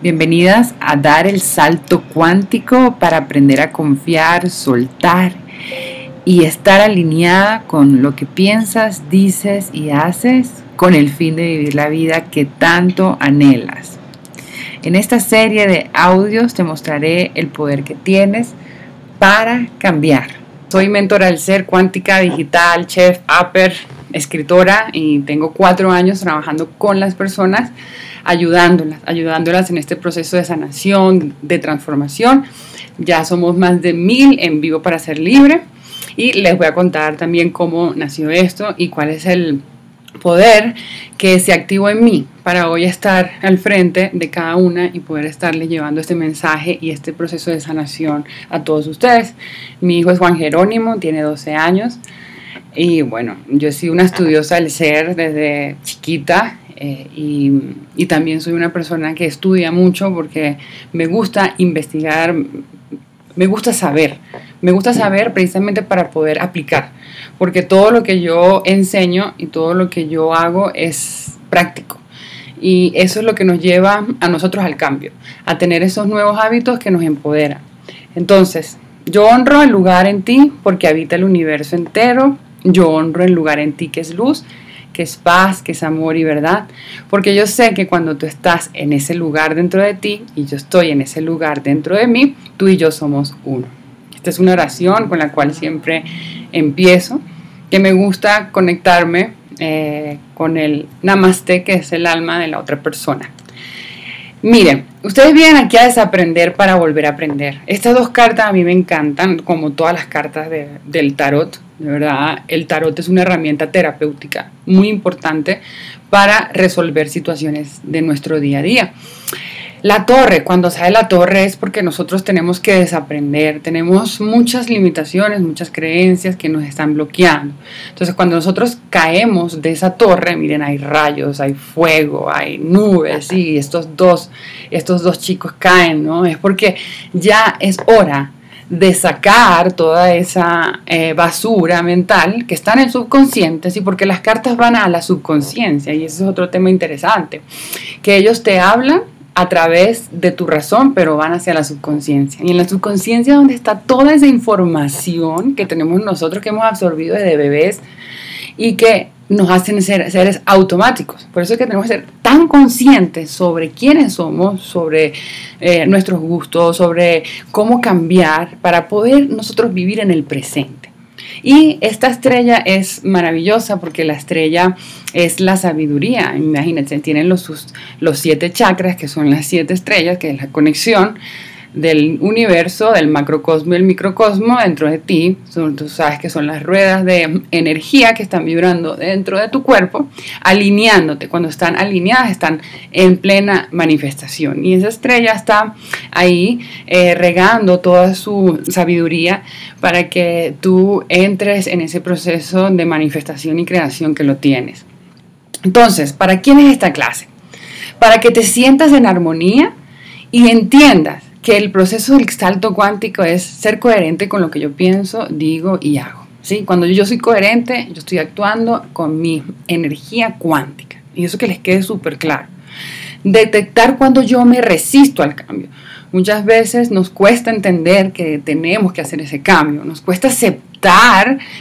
Bienvenidas a dar el salto cuántico para aprender a confiar, soltar y estar alineada con lo que piensas, dices y haces con el fin de vivir la vida que tanto anhelas. En esta serie de audios te mostraré el poder que tienes para cambiar. Soy mentora del ser cuántica digital, chef, upper, escritora y tengo cuatro años trabajando con las personas, ayudándolas, ayudándolas en este proceso de sanación, de transformación. Ya somos más de mil en vivo para ser libre y les voy a contar también cómo nació esto y cuál es el poder que se activó en mí para hoy estar al frente de cada una y poder estarle llevando este mensaje y este proceso de sanación a todos ustedes. Mi hijo es Juan Jerónimo, tiene 12 años y bueno, yo he sido una estudiosa del ser desde chiquita eh, y, y también soy una persona que estudia mucho porque me gusta investigar, me gusta saber, me gusta saber precisamente para poder aplicar, porque todo lo que yo enseño y todo lo que yo hago es práctico. Y eso es lo que nos lleva a nosotros al cambio, a tener esos nuevos hábitos que nos empoderan. Entonces, yo honro el lugar en ti porque habita el universo entero yo honro el lugar en ti que es luz, que es paz, que es amor y verdad, porque yo sé que cuando tú estás en ese lugar dentro de ti y yo estoy en ese lugar dentro de mí, tú y yo somos uno. Esta es una oración con la cual siempre empiezo, que me gusta conectarme eh, con el namaste, que es el alma de la otra persona. Miren, ustedes vienen aquí a desaprender para volver a aprender. Estas dos cartas a mí me encantan, como todas las cartas del tarot. De verdad, el tarot es una herramienta terapéutica muy importante para resolver situaciones de nuestro día a día. La torre, cuando sale la torre es porque nosotros tenemos que desaprender, tenemos muchas limitaciones, muchas creencias que nos están bloqueando. Entonces cuando nosotros caemos de esa torre, miren, hay rayos, hay fuego, hay nubes, y estos dos, estos dos chicos caen, ¿no? Es porque ya es hora de sacar toda esa eh, basura mental que está en el subconsciente, ¿sí? porque las cartas van a la subconsciencia y ese es otro tema interesante, que ellos te hablan a través de tu razón, pero van hacia la subconsciencia. Y en la subconsciencia donde está toda esa información que tenemos nosotros, que hemos absorbido desde bebés y que nos hacen ser seres automáticos. Por eso es que tenemos que ser tan conscientes sobre quiénes somos, sobre eh, nuestros gustos, sobre cómo cambiar para poder nosotros vivir en el presente. Y esta estrella es maravillosa porque la estrella es la sabiduría. Imagínense, tienen los, los siete chakras, que son las siete estrellas, que es la conexión del universo, del macrocosmo y el microcosmo dentro de ti. tú sabes que son las ruedas de energía que están vibrando dentro de tu cuerpo, alineándote. Cuando están alineadas, están en plena manifestación. Y esa estrella está ahí eh, regando toda su sabiduría para que tú entres en ese proceso de manifestación y creación que lo tienes. Entonces, ¿para quién es esta clase? Para que te sientas en armonía y entiendas que el proceso del salto cuántico es ser coherente con lo que yo pienso, digo y hago. ¿sí? Cuando yo soy coherente, yo estoy actuando con mi energía cuántica. Y eso que les quede súper claro. Detectar cuando yo me resisto al cambio. Muchas veces nos cuesta entender que tenemos que hacer ese cambio, nos cuesta aceptar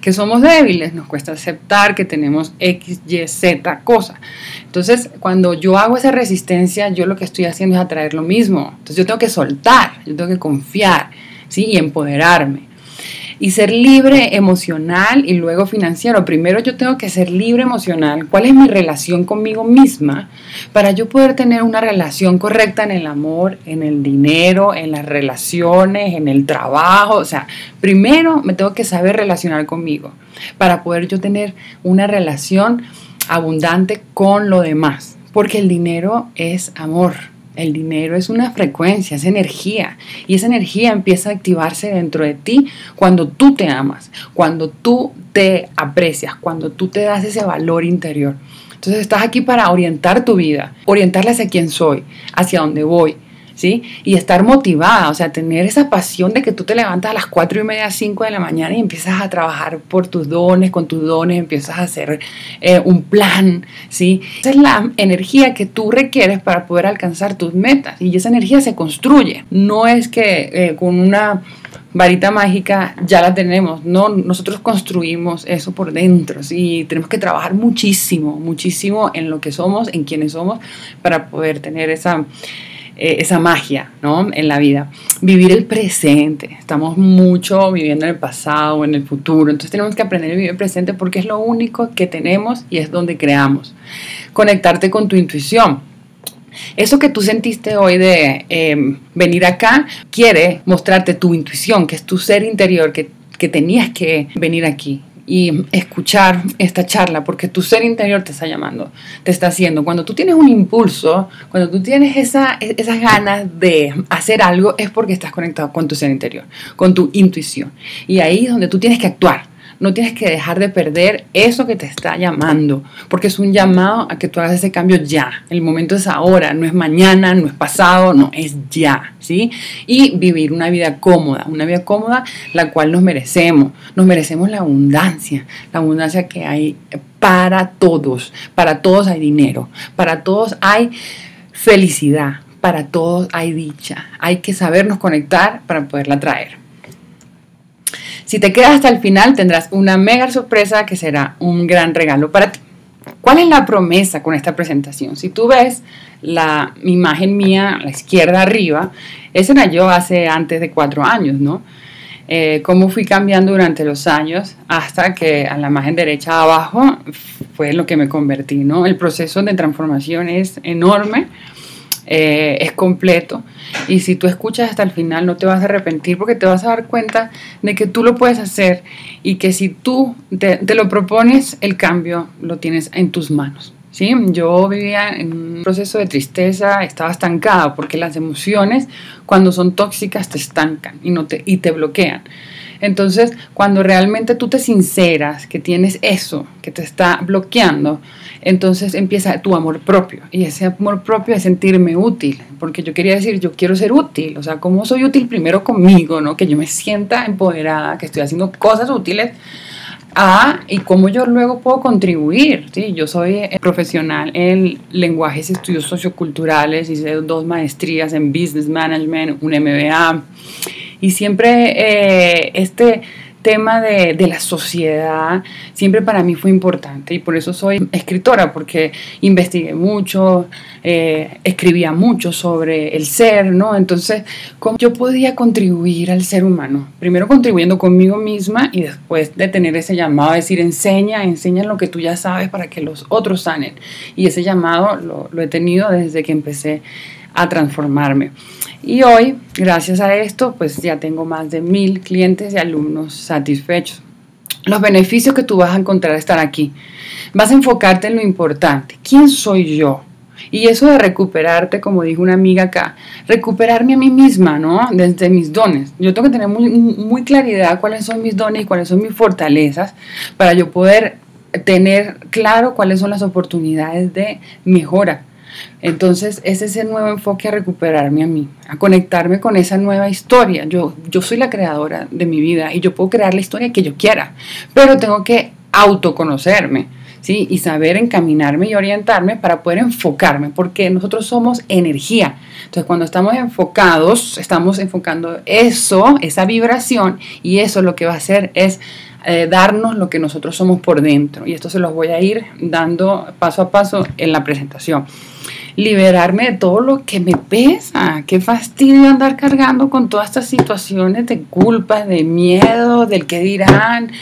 que somos débiles, nos cuesta aceptar que tenemos X, Y, Z cosa. Entonces, cuando yo hago esa resistencia, yo lo que estoy haciendo es atraer lo mismo. Entonces, yo tengo que soltar, yo tengo que confiar, ¿sí? Y empoderarme y ser libre emocional y luego financiero. Primero yo tengo que ser libre emocional. ¿Cuál es mi relación conmigo misma para yo poder tener una relación correcta en el amor, en el dinero, en las relaciones, en el trabajo? O sea, primero me tengo que saber relacionar conmigo para poder yo tener una relación abundante con lo demás. Porque el dinero es amor el dinero es una frecuencia, es energía. Y esa energía empieza a activarse dentro de ti cuando tú te amas, cuando tú te aprecias, cuando tú te das ese valor interior. Entonces estás aquí para orientar tu vida, orientarla hacia quién soy, hacia dónde voy, ¿sí? Y estar motivada, o sea, tener esa pasión de que tú te levantas a las 4 y media, 5 de la mañana y empiezas a trabajar por tus dones, con tus dones, empiezas a hacer eh, un plan, ¿sí? Esa es la energía que tú requieres para poder alcanzar tus metas y esa energía se construye. No es que eh, con una varita mágica ya la tenemos, no, nosotros construimos eso por dentro, y tenemos que trabajar muchísimo, muchísimo en lo que somos, en quienes somos, para poder tener esa, eh, esa magia ¿no? en la vida. Vivir el presente. Estamos mucho viviendo en el pasado, en el futuro. Entonces tenemos que aprender a vivir el presente porque es lo único que tenemos y es donde creamos. Conectarte con tu intuición. Eso que tú sentiste hoy de em, venir acá quiere mostrarte tu intuición, que es tu ser interior, que, que tenías que venir aquí y escuchar esta charla, porque tu ser interior te está llamando, te está haciendo. Cuando tú tienes un impulso, cuando tú tienes esa, esas ganas de hacer algo, es porque estás conectado con tu ser interior, con tu intuición. Y ahí es donde tú tienes que actuar no tienes que dejar de perder eso que te está llamando, porque es un llamado a que tú hagas ese cambio ya. El momento es ahora, no es mañana, no es pasado, no, es ya, ¿sí? Y vivir una vida cómoda, una vida cómoda la cual nos merecemos. Nos merecemos la abundancia, la abundancia que hay para todos. Para todos hay dinero, para todos hay felicidad, para todos hay dicha. Hay que sabernos conectar para poderla traer. Si te quedas hasta el final tendrás una mega sorpresa que será un gran regalo para ti. ¿Cuál es la promesa con esta presentación? Si tú ves la imagen mía la izquierda arriba, esa era yo hace antes de cuatro años, ¿no? Eh, cómo fui cambiando durante los años hasta que a la imagen derecha abajo fue lo que me convertí, ¿no? El proceso de transformación es enorme eh, es completo. Y si tú escuchas hasta el final no te vas a arrepentir porque te vas a dar cuenta de que tú lo puedes hacer y que si tú te, lo propones, el cambio lo tienes en tus manos. ¿sí? Yo vivía en un proceso de tristeza, estaba estancada porque las emociones cuando son tóxicas te estancan y, no te, y te bloquean. Entonces, cuando realmente tú te sinceras que tienes eso que te está bloqueando, entonces empieza tu amor propio. Y ese amor propio es sentirme útil, porque yo quería decir, yo quiero ser útil. O sea, ¿cómo soy útil primero conmigo, ¿no? Que yo me sienta empoderada, que estoy haciendo cosas útiles. Ah, y cómo yo luego puedo contribuir. ¿sí? Yo soy eh, profesional en lenguajes y estudios socioculturales, hice dos maestrías en business management, un MBA, y siempre eh, este tema de, la sociedad siempre para mí fue importante y por eso soy escritora, porque investigué mucho, eh, escribía mucho sobre el ser, ¿no? Entonces, ¿cómo yo podía contribuir al ser humano? Primero contribuyendo conmigo misma y después de tener ese llamado a decir, enseña, enseña lo que tú ya sabes para que los otros sanen. Y ese llamado lo, lo he tenido desde que empecé a transformarme. Y hoy, gracias a esto, pues ya tengo más de mil clientes y alumnos satisfechos. Los beneficios que tú vas a encontrar estar aquí. Vas a enfocarte en lo importante. ¿Quién soy yo? Y eso de recuperarte, como dijo una amiga acá, recuperarme a mí misma, ¿no? Desde mis dones. Yo tengo que tener muy, muy claridad cuáles son mis dones y cuáles son mis fortalezas para yo poder tener claro cuáles son las oportunidades de mejora entonces, ese es el nuevo enfoque a recuperarme a mí, a conectarme con esa nueva historia. Yo, yo soy la creadora de mi vida y yo puedo crear la historia que yo quiera, pero tengo que autoconocerme. ¿Sí? y saber encaminarme y orientarme para poder enfocarme, porque nosotros somos energía. Entonces, cuando estamos enfocados, estamos enfocando eso, esa vibración, y eso lo que va a hacer es eh, darnos lo que nosotros somos por dentro. Y esto se los voy a ir dando paso a paso en la presentación liberarme de todo lo que me pesa. Qué fastidio andar cargando con todas estas situaciones de culpa, de miedo, del que dirán,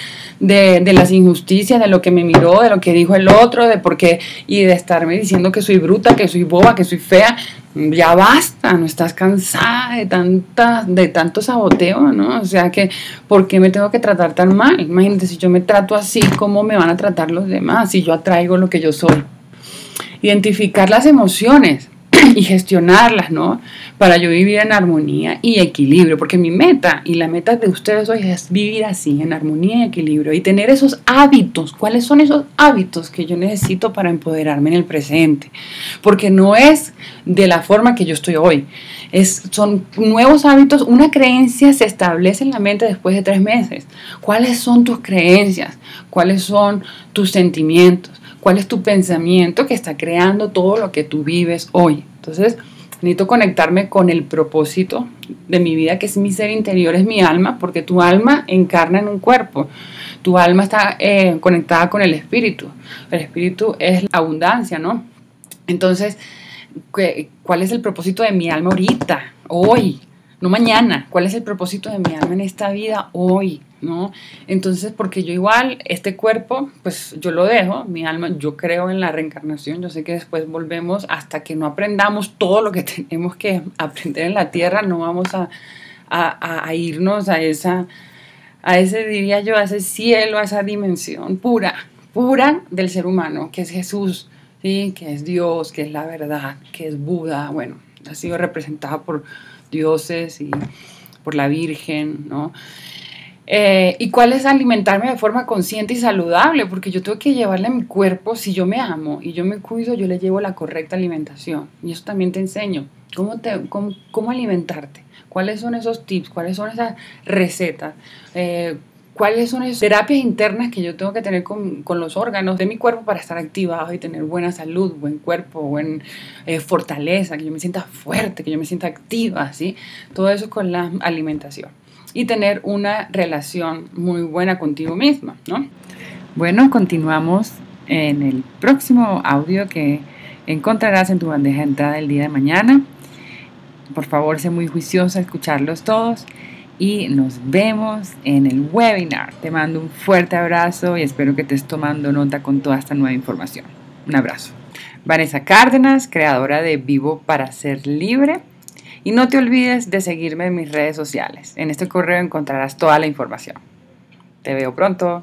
de, de, las injusticias, de lo que me miró, de lo que dijo el otro, de por qué, y de estarme diciendo que soy bruta, que soy boba, que soy fea. Ya basta, no estás cansada de tanta, de tanto saboteo, ¿no? O sea que, ¿por qué me tengo que tratar tan mal? Imagínate, si yo me trato así, ¿cómo me van a tratar los demás? Si yo atraigo lo que yo soy identificar las emociones. y gestionarlas, ¿no? Para yo vivir en armonía y equilibrio, porque mi meta y la meta de ustedes hoy es vivir así, en armonía y equilibrio, y tener esos hábitos. ¿Cuáles son esos hábitos que yo necesito para empoderarme en el presente? Porque no es de la forma que yo estoy hoy, es, son nuevos hábitos, una creencia se establece en la mente después de tres meses. ¿Cuáles son tus creencias? ¿Cuáles son tus sentimientos? Cuál es tu pensamiento que está creando todo lo que tú vives hoy. Entonces, necesito conectarme con el propósito de mi vida, que es mi ser interior, es mi alma, porque tu alma encarna en un cuerpo. Tu alma está eh, conectada con el espíritu. El espíritu es la abundancia, ¿no? Entonces, ¿cuál es el propósito de mi alma ahorita, hoy? No mañana. ¿Cuál es el propósito de mi alma en esta vida hoy? ¿no? Entonces, porque yo igual, este cuerpo, pues yo lo dejo, mi alma, yo creo en la reencarnación, yo sé que después volvemos hasta que no aprendamos todo lo que tenemos que aprender en la tierra, no vamos a, irnos a esa, a ese, diría yo, a ese cielo, a esa dimensión pura, pura del ser humano, que es Jesús, ¿sí? que es Dios, que es la verdad, que es Buda, bueno, ha sido representada por dioses y por la Virgen, ¿no? Eh, ¿Y cuál es alimentarme de forma consciente y saludable? Porque yo tengo que llevarle a mi cuerpo, si yo me amo y yo me cuido, yo le llevo la correcta alimentación. Y eso también te enseño. ¿Cómo, te, cómo, alimentarte? ¿Cuáles son esos tips? ¿Cuáles son esas recetas? Eh, ¿Cuáles son esas terapias internas que yo tengo que tener con, con, los órganos de mi cuerpo para estar activado y tener buena salud, buen cuerpo, buena eh, fortaleza, que yo me sienta fuerte, que yo me sienta activa, ¿sí? Todo eso con la alimentación y tener una relación muy buena contigo misma, ¿no? Bueno, continuamos en el próximo audio que encontrarás en tu bandeja de entrada el día de mañana. Por favor, sé muy juiciosa escucharlos todos y nos vemos en el webinar. Te mando un fuerte abrazo y espero que estés tomando nota con toda esta nueva información. Un abrazo. Vanessa Cárdenas, creadora de Vivo para Ser Libre y no te olvides de seguirme en mis redes sociales. En este correo encontrarás toda la información. Te veo pronto.